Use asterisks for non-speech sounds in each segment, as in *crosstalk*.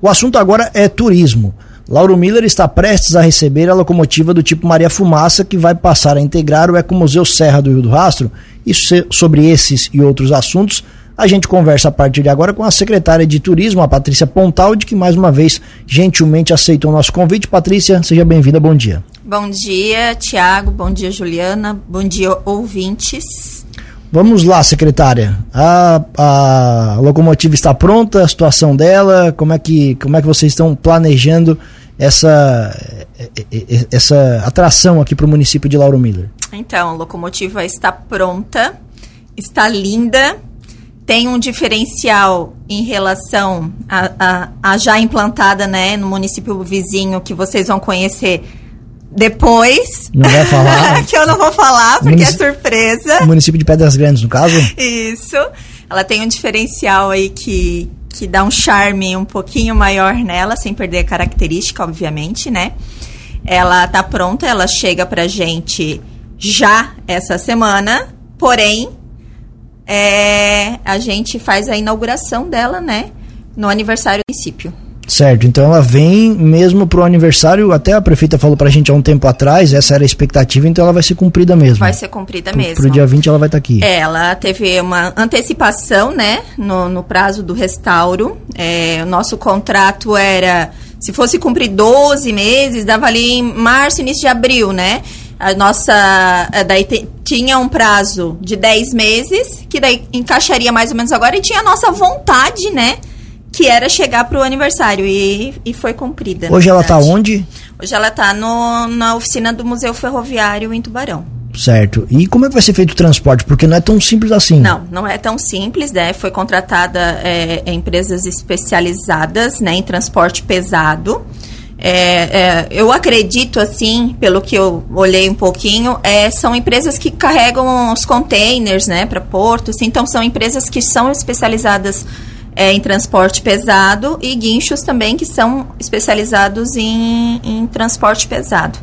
O assunto agora é turismo. Lauro Miller está prestes a receber a locomotiva do tipo Maria Fumaça, que vai passar a integrar o Ecomuseu Serra do Rio do Rastro. E sobre esses e outros assuntos, a gente conversa a partir de agora com a secretária de Turismo, a Patrícia Pontaldi, que mais uma vez gentilmente aceitou o nosso convite. Patrícia, seja bem-vinda, bom dia. Bom dia, Tiago, bom dia, Juliana, bom dia, ouvintes. Vamos lá, secretária. A, a locomotiva está pronta, a situação dela, como é que, como é que vocês estão planejando essa, essa atração aqui para o município de Lauro Miller? Então, a locomotiva está pronta, está linda, tem um diferencial em relação a já implantada né, no município vizinho que vocês vão conhecer depois. Não vai falar? *laughs* que eu não vou falar, porque Munici... é surpresa. Município de Pedras Grandes, no caso? Isso. Ela tem um diferencial aí que, que dá um charme um pouquinho maior nela, sem perder a característica, obviamente, né? Ela tá pronta, ela chega pra gente já essa semana, porém, é, a gente faz a inauguração dela, né? No aniversário do município. Certo, então ela vem mesmo pro aniversário, até a prefeita falou pra gente há um tempo atrás, essa era a expectativa, então ela vai ser cumprida mesmo. Vai ser cumprida pro, mesmo. Pro dia 20 ela vai estar tá aqui. É, ela teve uma antecipação, né, no, no prazo do restauro. É, o nosso contrato era, se fosse cumprir 12 meses, dava ali em março, início de abril, né? A nossa, é, daí te, tinha um prazo de 10 meses, que daí encaixaria mais ou menos agora, e tinha a nossa vontade, né, que era chegar para o aniversário e, e foi cumprida. Hoje ela está onde? Hoje ela está na oficina do Museu Ferroviário em Tubarão. Certo. E como é que vai ser feito o transporte? Porque não é tão simples assim. Não, não é tão simples, né? Foi contratada é, empresas especializadas né, em transporte pesado. É, é, eu acredito, assim, pelo que eu olhei um pouquinho, é, são empresas que carregam os containers, né, para portos. Então, são empresas que são especializadas é, em transporte pesado e guinchos também que são especializados em, em transporte pesado.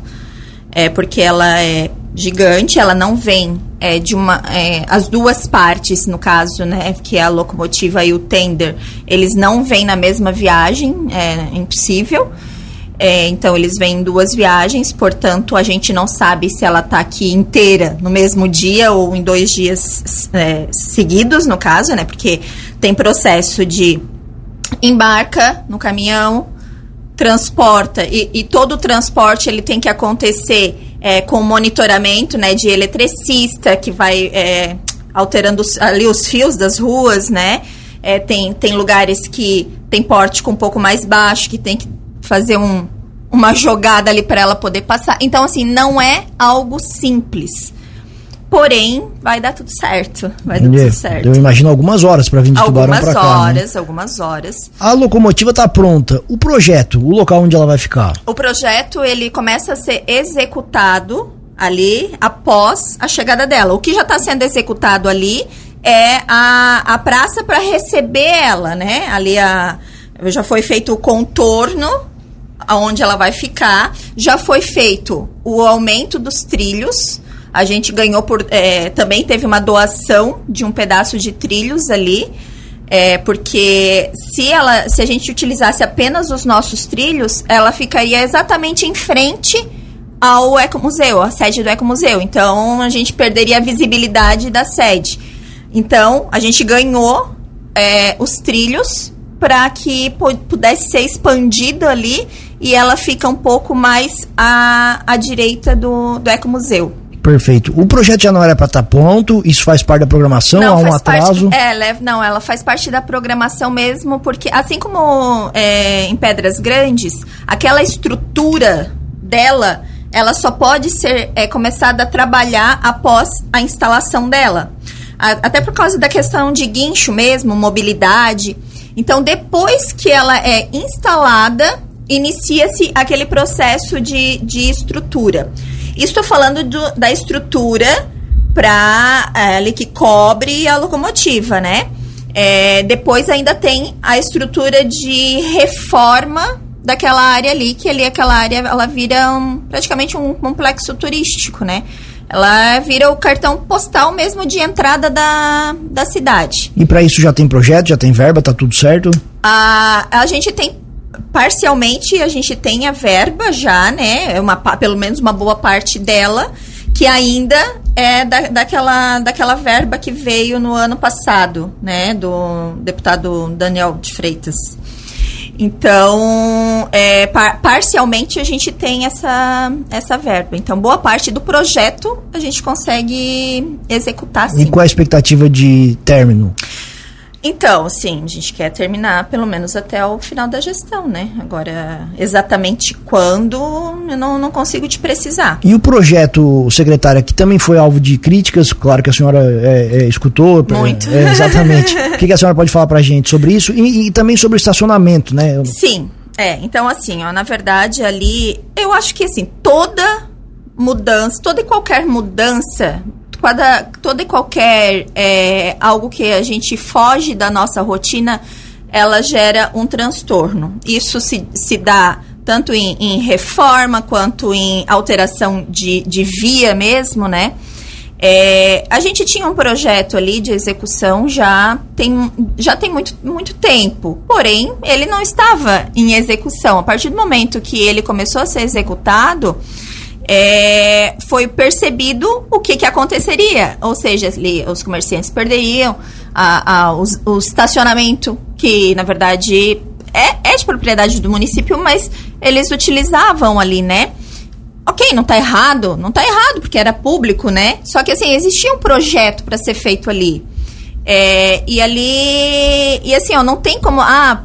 É porque ela é gigante, ela não vem é, de uma. É, as duas partes, no caso, né? Que é a locomotiva e o tender, eles não vêm na mesma viagem, é impossível. É, então, eles vêm em duas viagens, portanto, a gente não sabe se ela está aqui inteira no mesmo dia ou em dois dias é, seguidos, no caso, né? Porque tem processo de embarca no caminhão, transporta, e, e todo o transporte ele tem que acontecer é, com monitoramento né, de eletricista, que vai é, alterando ali os fios das ruas, né? É, tem, tem lugares que tem porte um pouco mais baixo, que tem que fazer um, uma jogada ali para ela poder passar. Então, assim, não é algo simples. Porém, vai dar tudo certo. Vai dar tudo certo. Eu imagino algumas horas para vir de algumas Tubarão para cá. Algumas horas, né? algumas horas. A locomotiva está pronta. O projeto, o local onde ela vai ficar? O projeto, ele começa a ser executado ali após a chegada dela. O que já está sendo executado ali é a, a praça para receber ela, né? Ali a, já foi feito o contorno aonde ela vai ficar. Já foi feito o aumento dos trilhos. A gente ganhou por. É, também teve uma doação de um pedaço de trilhos ali. É, porque se ela se a gente utilizasse apenas os nossos trilhos, ela ficaria exatamente em frente ao Ecomuseu, a sede do Ecomuseu. Então a gente perderia a visibilidade da sede. Então a gente ganhou é, os trilhos para que pudesse ser expandido ali e ela fica um pouco mais à, à direita do, do Ecomuseu. Perfeito. O projeto já não era para estar tá pronto? Isso faz parte da programação? Não, há um atraso? Parte, é, não, ela faz parte da programação mesmo, porque assim como é, em Pedras Grandes, aquela estrutura dela, ela só pode ser é, começada a trabalhar após a instalação dela. A, até por causa da questão de guincho mesmo, mobilidade. Então, depois que ela é instalada, inicia-se aquele processo de, de estrutura. Estou falando do, da estrutura para é, ali que cobre a locomotiva, né? É, depois ainda tem a estrutura de reforma daquela área ali, que ali aquela área ela vira um, praticamente um complexo turístico, né? Ela vira o cartão postal mesmo de entrada da, da cidade. E para isso já tem projeto, já tem verba, tá tudo certo? A, a gente tem parcialmente a gente tem a verba já, né? Uma, pelo menos uma boa parte dela, que ainda é da, daquela, daquela verba que veio no ano passado, né? Do deputado Daniel de Freitas. Então, é, par parcialmente a gente tem essa, essa verba. Então, boa parte do projeto a gente consegue executar sim. E qual é a expectativa de término? Então, sim, a gente quer terminar pelo menos até o final da gestão, né? Agora, exatamente quando, eu não, não consigo te precisar. E o projeto, secretária, que também foi alvo de críticas, claro que a senhora é, é, escutou. Muito. É, exatamente. o que, que, a senhora pode falar pra gente sobre isso e, e também sobre o estacionamento, né? Sim, é. Então, assim, ó, na verdade, ali, eu acho que, assim, toda mudança, toda e qualquer mudança toda, toda e qualquer é, algo que a gente foge da nossa rotina, ela gera um transtorno. Isso se, se dá tanto em, em reforma quanto em alteração de, de via mesmo, né? É, a gente tinha um projeto ali de execução já tem, já tem muito, muito tempo, porém ele não estava em execução. A partir do momento que ele começou a ser executado, é, foi percebido o que, que aconteceria. Ou seja, ali, os comerciantes perderiam a, a, os, o estacionamento, que na verdade é, é de propriedade do município, mas eles utilizavam ali, né? Ok, não está errado, não está errado, porque era público, né? Só que assim, existia um projeto para ser feito ali. É, e ali. E assim, ó, não tem como. Ah,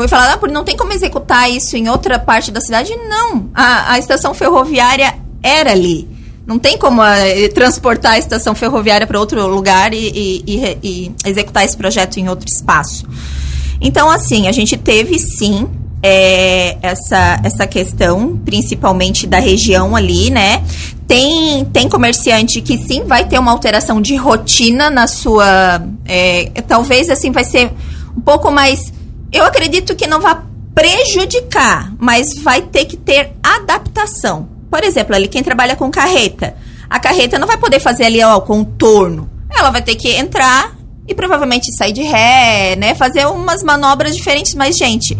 foi falado, ah, por não tem como executar isso em outra parte da cidade. Não, a, a estação ferroviária era ali. Não tem como uh, transportar a estação ferroviária para outro lugar e, e, e, e, executar esse projeto em outro espaço. Então, assim, a gente teve sim é, essa, essa questão, principalmente da região ali, né? Tem, tem comerciante que sim vai ter uma alteração de rotina na sua. É, talvez assim vai ser um pouco mais eu acredito que não vai prejudicar, mas vai ter que ter adaptação. Por exemplo, ali quem trabalha com carreta, a carreta não vai poder fazer ali ó, o contorno. Ela vai ter que entrar e provavelmente sair de ré, né? Fazer umas manobras diferentes, mas gente,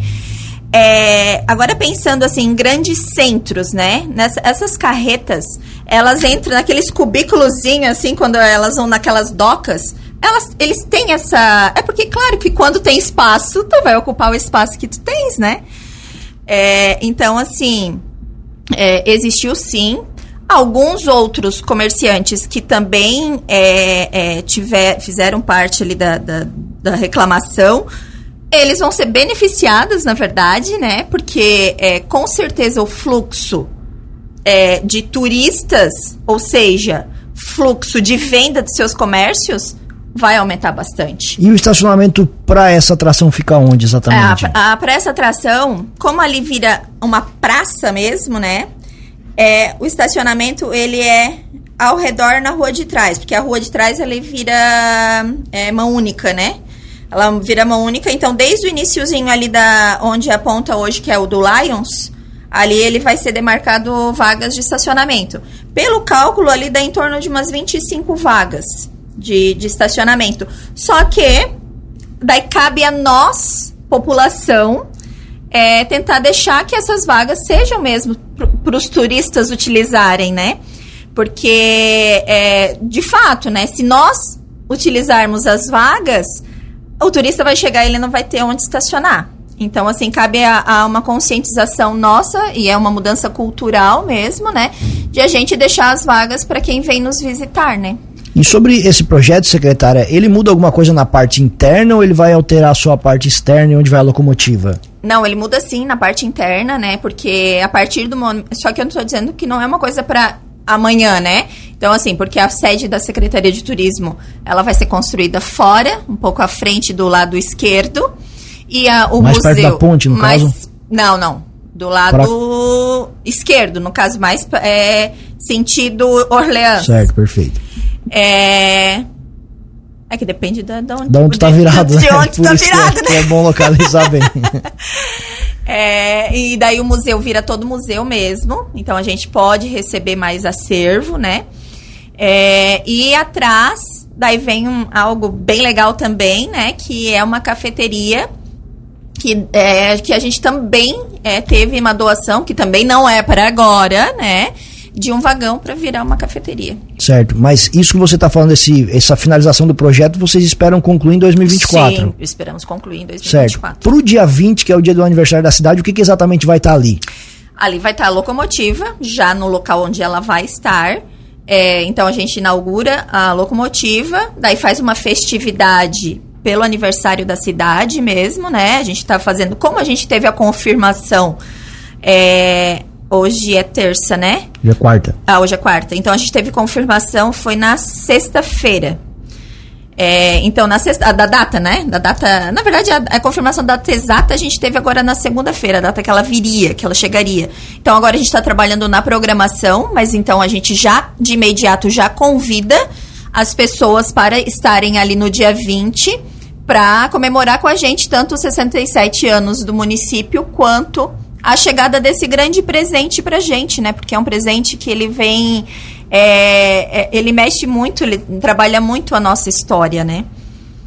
é, agora pensando assim em grandes centros, né? Nessa, essas carretas, elas entram naqueles cubículozinhos assim quando elas vão naquelas docas elas, eles têm essa. É porque, claro, que quando tem espaço, tu vai ocupar o espaço que tu tens, né? É, então, assim, é, existiu sim. Alguns outros comerciantes que também é, é, tiver, fizeram parte ali da, da, da, reclamação, eles vão ser beneficiados, na verdade, né? Porque é, com certeza o fluxo é, de turistas, ou seja, fluxo de venda de seus comércios, vai aumentar bastante. E o estacionamento para essa atração fica onde exatamente? É, para essa atração, como ali vira uma praça mesmo, né? É, o estacionamento ele é ao redor na rua de trás, porque a rua de trás ele vira é, mão única, né? Ela vira mão única, então desde o iníciozinho ali da onde aponta hoje, que é o do Lions, ali ele vai ser demarcado vagas de estacionamento. Pelo cálculo ali dá em torno de umas 25 vagas de, de estacionamento. Só que daí cabe a nós, população, é, tentar deixar que essas vagas sejam mesmo para os turistas utilizarem, né? Porque, é, de fato, né? Se nós utilizarmos as vagas, o turista vai chegar e ele não vai ter onde estacionar. Então, assim, cabe a, a, uma conscientização nossa, e é uma mudança cultural mesmo, né? De a gente deixar as vagas para quem vem nos visitar, né? E sobre esse projeto, secretária, ele muda alguma coisa na parte interna ou ele vai alterar a sua parte externa e onde vai a locomotiva? Não, ele muda sim na parte interna, né? Porque a partir do momento. Só que eu não estou dizendo que não é uma coisa para amanhã, né? Então, assim, porque a sede da Secretaria de Turismo ela vai ser construída fora, um pouco à frente do lado esquerdo. E a, o mais museu. Perto da ponte, no mais, caso? Não, não. Do lado pra... esquerdo, no caso, mais é, sentido Orleans. Certo, perfeito. É. É que depende da, da onde, da onde tá virado, de, de onde né? tá virado, é, né? é bom localizar bem. *laughs* É, e daí o museu vira todo museu mesmo. Então a gente pode receber mais acervo, né? É, e atrás, daí vem um, algo bem legal também, né? Que é uma cafeteria que, é, que a gente também é, teve uma doação, que também não é para agora, né? De um vagão para virar uma cafeteria. Certo, mas isso que você está falando, esse, essa finalização do projeto, vocês esperam concluir em 2024? Sim, esperamos concluir em 2024. Certo. Para o dia 20, que é o dia do aniversário da cidade, o que, que exatamente vai estar tá ali? Ali vai estar tá a locomotiva, já no local onde ela vai estar. É, então a gente inaugura a locomotiva, daí faz uma festividade pelo aniversário da cidade mesmo, né? A gente está fazendo. Como a gente teve a confirmação. É, hoje é terça, né? Hoje é quarta. Ah, hoje é quarta. Então a gente teve confirmação, foi na sexta-feira. É, então, na sexta, da data, né? Da data. Na verdade, a, a, confirmação da data exata a gente teve agora na segunda-feira, a data que ela viria, que ela chegaria. Então, agora a gente está trabalhando na programação, mas então a gente já, de imediato, já convida as pessoas para estarem ali no dia 20 para comemorar com a gente tanto os 67 anos do município quanto a chegada desse grande presente para gente, né? Porque é um presente que ele vem, é, é, ele mexe muito, ele trabalha muito a nossa história, né?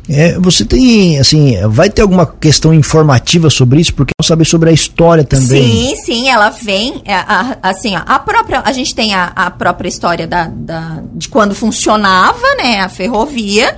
É, você tem, assim, vai ter alguma questão informativa sobre isso? Porque eu saber sobre a história também. Sim, sim, ela vem, é, a, assim, a própria, a gente tem a, a própria história da, da, de quando funcionava, né, a ferrovia,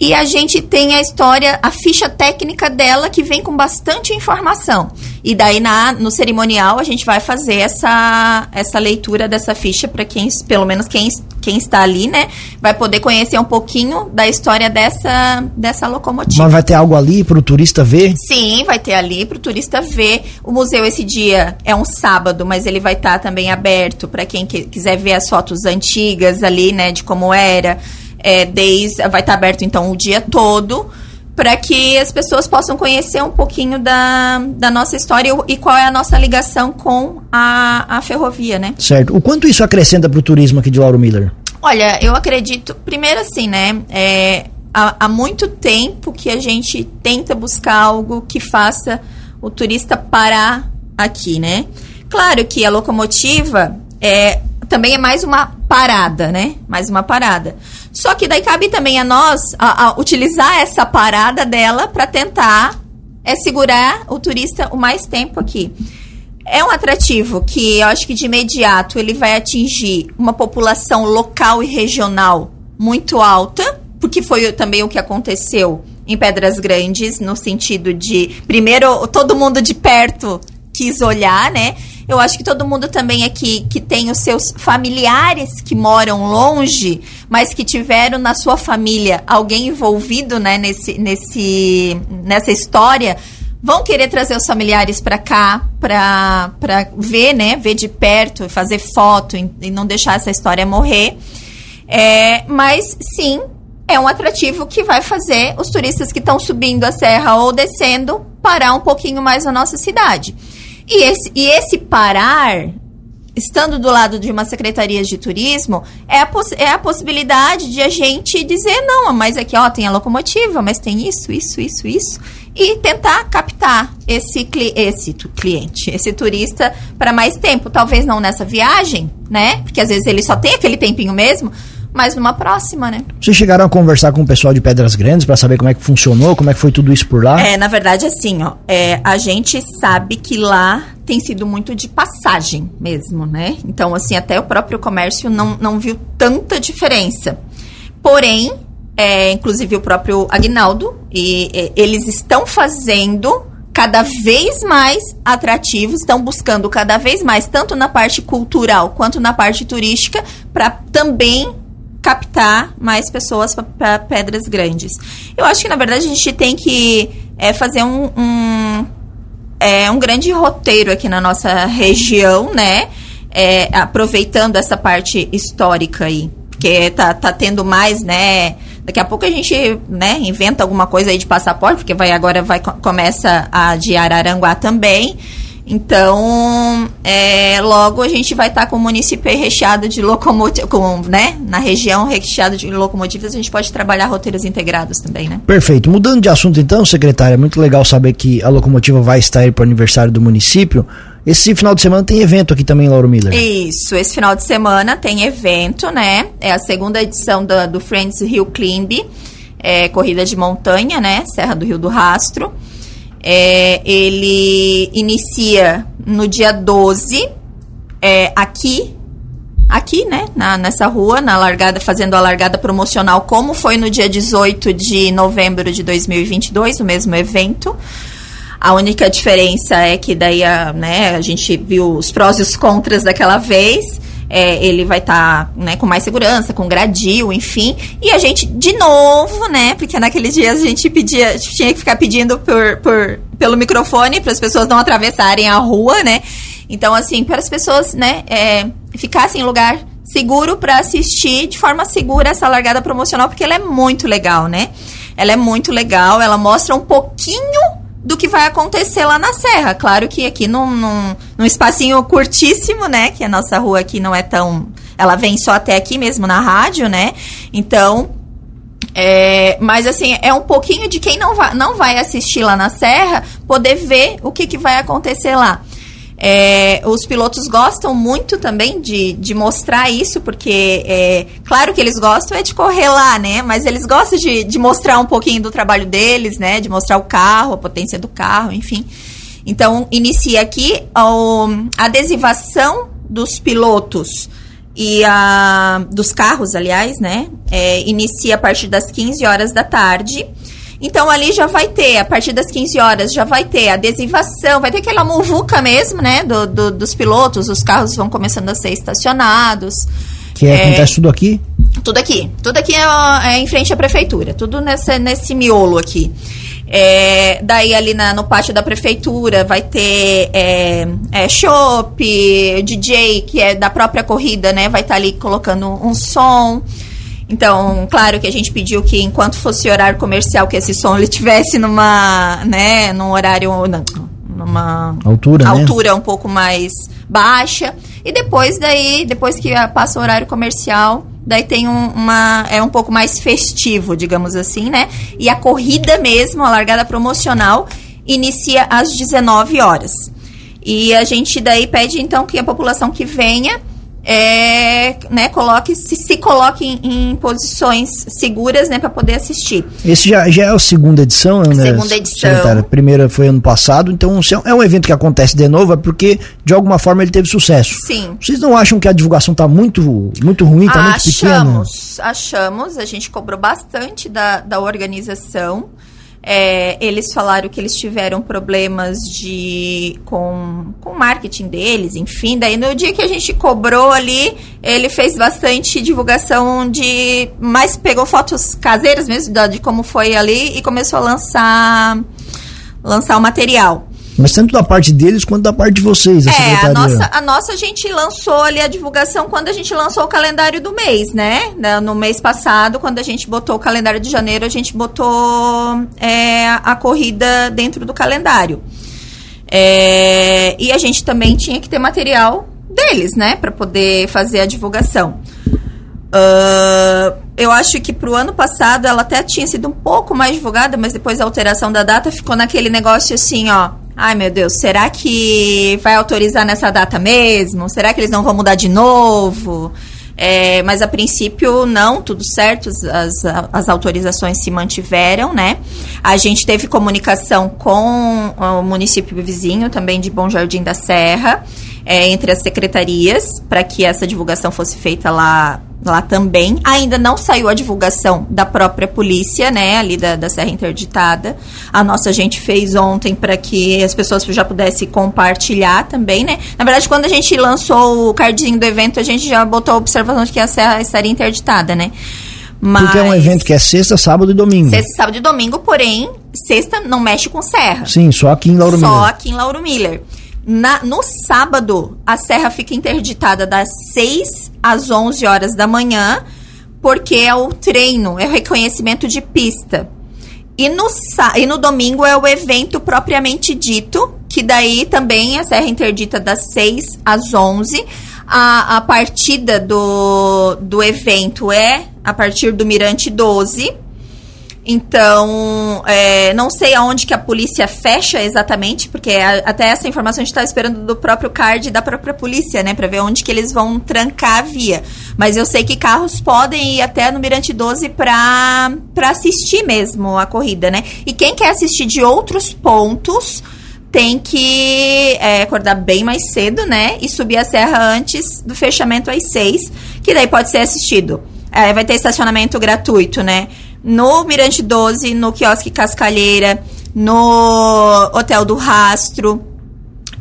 e a gente tem a história, a ficha técnica dela que vem com bastante informação. E daí na, no cerimonial a gente vai fazer essa, essa leitura dessa ficha para quem, pelo menos quem, quem está ali, né, vai poder conhecer um pouquinho da história dessa, dessa locomotiva. Mas vai ter algo ali para o turista ver? Sim, vai ter ali para o turista ver. O museu esse dia é um sábado, mas ele vai estar tá também aberto para quem quiser ver as fotos antigas ali, né, de como era é, desde, vai estar aberto então o dia todo para que as pessoas possam conhecer um pouquinho da, da nossa história e qual é a nossa ligação com a, a ferrovia, né? Certo. O quanto isso acrescenta para o turismo aqui de Lauro Miller? Olha, eu acredito, primeiro assim, né? É, há, há muito tempo que a gente tenta buscar algo que faça o turista parar aqui, né? Claro que a locomotiva é, também é mais uma parada, né? Mais uma parada. Só que daí cabe também a nós a, a utilizar essa parada dela para tentar é, segurar o turista o mais tempo aqui. É um atrativo que eu acho que de imediato ele vai atingir uma população local e regional muito alta, porque foi também o que aconteceu em Pedras Grandes, no sentido de, primeiro, todo mundo de perto quis olhar, né? Eu acho que todo mundo também aqui que tem os seus familiares que moram longe, mas que tiveram na sua família alguém envolvido, né, nesse, nesse, nessa história, vão querer trazer os familiares para cá para ver, né, ver de perto, fazer foto e não deixar essa história morrer. É, mas sim, é um atrativo que vai fazer os turistas que estão subindo a serra ou descendo parar um pouquinho mais na nossa cidade. E esse, e esse parar, estando do lado de uma secretaria de turismo, é a, é a possibilidade de a gente dizer, não, mas aqui ó, tem a locomotiva, mas tem isso, isso, isso, isso. E tentar captar esse, esse cliente, esse turista para mais tempo. Talvez não nessa viagem, né? Porque às vezes ele só tem aquele tempinho mesmo, mas numa próxima, né? Vocês chegaram a conversar com o pessoal de Pedras Grandes para saber como é que funcionou, como é que foi tudo isso por lá? É, na verdade, assim, ó, é, a gente sabe que lá tem sido muito de passagem mesmo, né? Então, assim, até o próprio comércio não, não viu tanta diferença. Porém, é, inclusive o próprio Agnaldo, e, e eles estão fazendo cada vez mais atrativos, estão buscando cada vez mais, tanto na parte cultural quanto na parte turística, para também captar mais pessoas para pedras grandes. Eu acho que, na verdade, a gente tem que é, fazer um, um, é, um grande roteiro aqui na nossa região, né? É, aproveitando essa parte histórica aí. Porque tá, tá tendo mais, né? Daqui a pouco a gente, né, inventa alguma coisa aí de passaporte, porque vai agora vai começa a de Araranguá também. Então, é, logo a gente vai estar tá com o município recheado de locomotivas, né? Na região recheado de locomotivas, a gente pode trabalhar roteiros integrados também, né? Perfeito. Mudando de assunto então, secretária, é muito legal saber que a locomotiva vai estar aí para o aniversário do município. Esse final de semana tem evento aqui também, Lauro Miller. Isso, esse final de semana tem evento, né? É a segunda edição do, do Friends Rio Climb, é, corrida de montanha, né? Serra do Rio do Rastro. É, ele inicia no dia 12, é, aqui, aqui, né, na, nessa rua, na largada, fazendo a largada promocional, como foi no dia 18 de novembro de 2022, o mesmo evento. A única diferença é que daí a, né, a gente viu os prós e os contras daquela vez. É, ele vai estar tá, né, com mais segurança, com gradil, enfim. E a gente, de novo, né? Porque naqueles dias a gente pedia, tinha que ficar pedindo por, por, pelo microfone para as pessoas não atravessarem a rua, né? Então, assim, para as pessoas, né, é, ficassem em lugar seguro para assistir de forma segura essa largada promocional, porque ela é muito legal, né? Ela é muito legal, ela mostra um pouquinho do que vai acontecer lá na Serra. Claro que aqui num, num, num espacinho curtíssimo, né? Que a nossa rua aqui não é tão. Ela vem só até aqui mesmo na rádio, né? Então. É, mas assim, é um pouquinho de quem não vai, não vai assistir lá na Serra poder ver o que, que vai acontecer lá. É, os pilotos gostam muito também de, de mostrar isso, porque é, claro que eles gostam é de correr lá, né? Mas eles gostam de, de mostrar um pouquinho do trabalho deles, né? De mostrar o carro, a potência do carro, enfim. Então, inicia aqui a adesivação dos pilotos e a, dos carros, aliás, né? É, inicia a partir das 15 horas da tarde. Então ali já vai ter, a partir das 15 horas, já vai ter adesivação, vai ter aquela muvuca mesmo, né? Do, do dos pilotos, os carros vão começando a ser estacionados. Que é, acontece tudo aqui? Tudo aqui. Tudo aqui é, é, em frente à prefeitura. Tudo nessa, nesse miolo aqui. É, daí ali na, no pátio da prefeitura vai ter é, é, shop, DJ, que é da própria corrida, né? Vai estar tá ali colocando um som. Então, claro que a gente pediu que enquanto fosse horário comercial, que esse som ele tivesse numa, né, num horário, numa altura, né? altura né? um pouco mais baixa. E depois daí, depois que passa o horário comercial, daí tem um, uma é um pouco mais festivo, digamos assim, né? E a corrida mesmo, a largada promocional, inicia às 19 horas. E a gente daí pede então que a população que venha é, né, coloque, se, se coloque em, em posições seguras, né, para poder assistir. Esse já, já é a segunda edição, né? Segunda edição. A primeira foi ano passado, então é um evento que acontece de novo, é porque de alguma forma ele teve sucesso. Sim. Vocês não acham que a divulgação está muito, muito ruim, está muito pequena? Achamos, achamos. A gente cobrou bastante da, da organização. É, eles falaram que eles tiveram problemas de com, o marketing deles, enfim. Daí no dia que a gente cobrou ali, ele fez bastante divulgação de. Mas pegou fotos caseiras mesmo de como foi ali e começou a lançar lançar o material. Mas tanto da parte deles quanto da parte de vocês, a É, a nossa, a nossa a gente lançou ali a divulgação quando a gente lançou o calendário do mês, né? No mês passado, quando a gente botou o calendário de janeiro, a gente botou é, a corrida dentro do calendário. É, e a gente também tinha que ter material deles, né? Para poder fazer a divulgação. Uh, eu acho que pro ano passado ela até tinha sido um pouco mais divulgada, mas depois da alteração da data ficou naquele negócio assim, ó. Ai meu Deus, será que vai autorizar nessa data mesmo? Será que eles não vão mudar de novo? É, mas a princípio não, tudo certo, as, as autorizações se mantiveram, né? A gente teve comunicação com o município vizinho também de Bom Jardim da Serra, é, entre as secretarias, para que essa divulgação fosse feita lá lá também. Ainda não saiu a divulgação da própria polícia, né, ali da, da Serra Interditada. A nossa gente fez ontem para que as pessoas já pudessem compartilhar também, né. Na verdade, quando a gente lançou o cardzinho do evento, a gente já botou a observação de que a Serra estaria interditada, né. Mas... Porque é um evento que é sexta, sábado e domingo. Sexta, sábado e domingo, porém, sexta não mexe com Serra. Sim, só aqui em Lauro Miller. Só aqui em Lauro Miller. Na, no sábado, a serra fica interditada das 6 às 11 horas da manhã, porque é o treino, é o reconhecimento de pista. E no, e no domingo é o evento propriamente dito, que daí também a serra interdita das 6 às 11. A, a partida do, do evento é a partir do Mirante 12 Então, é, não sei aonde que a polícia fecha exatamente, porque a, até essa informação a gente está esperando do próprio card da própria polícia, né? Para ver onde que eles vão trancar a via. Mas eu sei que carros podem ir até no Mirante 12 para assistir mesmo a corrida, né? E quem quer assistir de outros pontos tem que é, acordar bem mais cedo, né? E subir a serra antes do fechamento às seis, que daí pode ser assistido. É, vai ter estacionamento gratuito, né? No Mirante 12, no Quiosque Cascalheira, no Hotel do Rastro.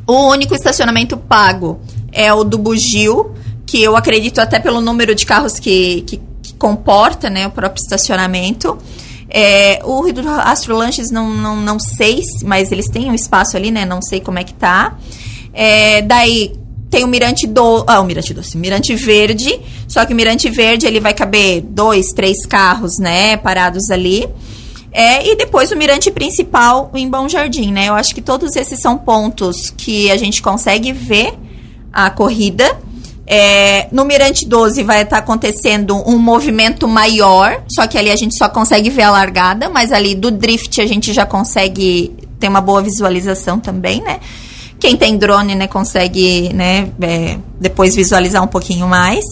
O único estacionamento pago é o do Bugio, que eu acredito até pelo número de carros que, que, que comporta, né? O próprio estacionamento. É, o Rio do Astro Lanches não, não, não sei, mas eles têm um espaço ali, né? Não sei como é que tá. É, daí tem o Mirante do, ah, o Mirante Doce, Mirante Verde, só que o Mirante Verde ele vai caber dois, três carros, né, parados ali. É, e depois o mirante principal em Bom Jardim, né? Eu acho que todos esses são pontos que a gente consegue ver a corrida. É, no Mirante 12 vai estar tá acontecendo um movimento maior, só que ali a gente só consegue ver a largada, mas ali do drift a gente já consegue ter uma boa visualização também, né? Quem tem drone, né, consegue, né, é, depois visualizar um pouquinho mais.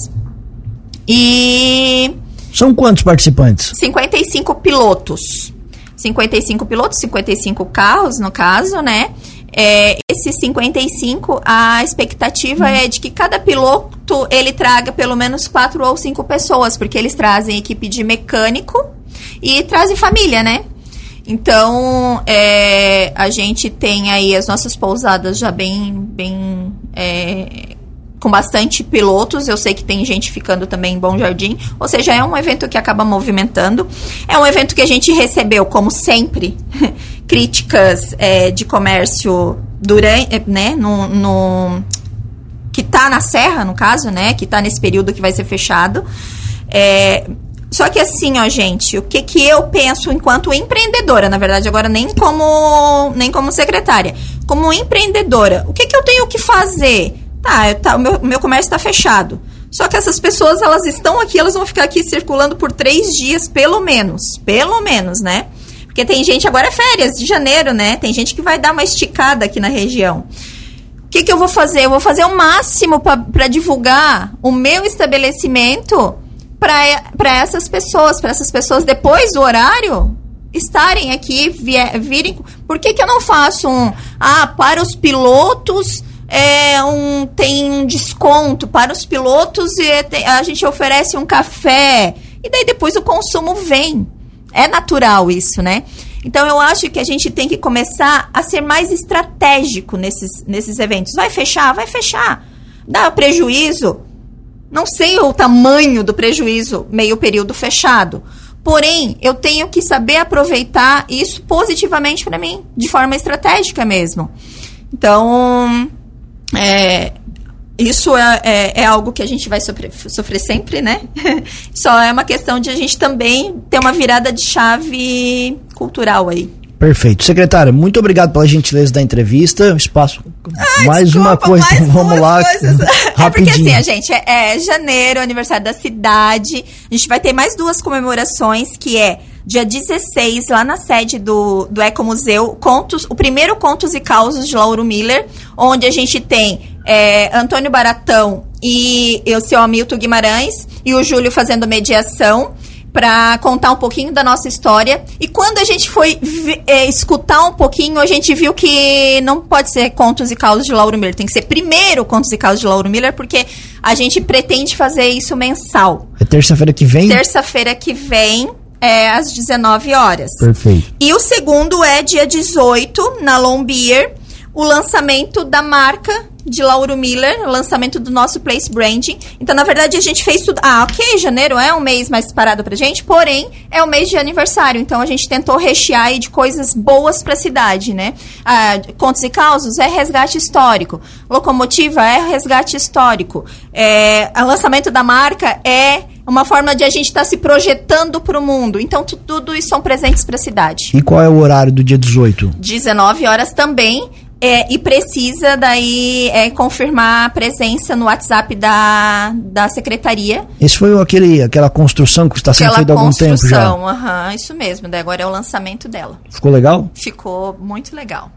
E são quantos participantes? 55 pilotos. 55 pilotos, 55 carros, no caso, né? É, esses 55, a expectativa hum. é de que cada piloto ele traga pelo menos quatro ou cinco pessoas, porque eles trazem equipe de mecânico e trazem família, né? Então, é, a gente tem aí as nossas pousadas já bem, bem é, com bastante pilotos. Eu sei que tem gente ficando também em Bom Jardim. Ou seja, é um evento que acaba movimentando. É um evento que a gente recebeu, como sempre, *laughs* críticas é, de comércio durante, é, né, no, no que está na serra, no caso, né, que está nesse período que vai ser fechado. É, só que assim, ó, gente, o que que eu penso enquanto empreendedora, na verdade, agora nem como nem como secretária, como empreendedora, o que que eu tenho que fazer? Tá, tá o meu, meu comércio está fechado. Só que essas pessoas, elas estão aqui, elas vão ficar aqui circulando por três dias, pelo menos. Pelo menos, né? Porque tem gente, agora é férias de janeiro, né? Tem gente que vai dar uma esticada aqui na região. O que, que eu vou fazer? Eu vou fazer o máximo para divulgar o meu estabelecimento para essas pessoas, para essas pessoas depois do horário estarem aqui, vier, virem. Por que, que eu não faço um. Ah, para os pilotos. É um, tem um desconto para os pilotos e a gente oferece um café. E daí depois o consumo vem. É natural isso, né? Então eu acho que a gente tem que começar a ser mais estratégico nesses, nesses eventos. Vai fechar? Vai fechar. Dá prejuízo? Não sei o tamanho do prejuízo meio período fechado. Porém, eu tenho que saber aproveitar isso positivamente para mim, de forma estratégica mesmo. Então, é, isso é, é, é, algo que a gente vai sofrer, sofrer sempre, né? *laughs* Só é uma questão de a gente também ter uma virada de chave cultural aí. Perfeito. Secretária, muito obrigado pela gentileza da entrevista. Espaço. Ai, mais desculpa, uma coisa, mais *laughs* vamos lá. Coisas. Rapidinho. É porque assim, a gente, é, é janeiro, aniversário da cidade. A gente vai ter mais duas comemorações, que é dia 16, lá na sede do, do Ecomuseu, contos, o primeiro Contos e Causos de Lauro Miller, onde a gente tem é, Antônio Baratão e o seu Hamilton Guimarães e o Júlio fazendo mediação para contar um pouquinho da nossa história. E quando a gente foi é, escutar um pouquinho, a gente viu que não pode ser contos e causos de Lauro Miller, tem que ser primeiro contos e causos de Lauro Miller, porque a gente pretende fazer isso mensal. É terça-feira que vem? Terça-feira que vem. É às 19 horas. Perfeito. E o segundo é dia 18, na Lombier, o lançamento da marca de Lauro Miller, lançamento do nosso Place Branding. Então, na verdade, a gente fez tudo. Ah, ok, janeiro é um mês mais parado pra gente, porém, é o mês de aniversário. Então, a gente tentou rechear de coisas boas pra cidade, né? Ah, contos e causos é resgate histórico. Locomotiva é resgate histórico. É, o lançamento da marca é uma forma de a gente estar tá se projetando para o mundo. Então, tudo isso são presentes para a cidade. E qual é o horário do dia 18? 19 horas também É, e precisa daí é, confirmar a presença no WhatsApp da, da secretaria. Esse foi aquele, aquela construção que está sendo feita há algum tempo já. Aham, isso mesmo. Daí agora é o lançamento dela. Ficou legal? Ficou muito legal.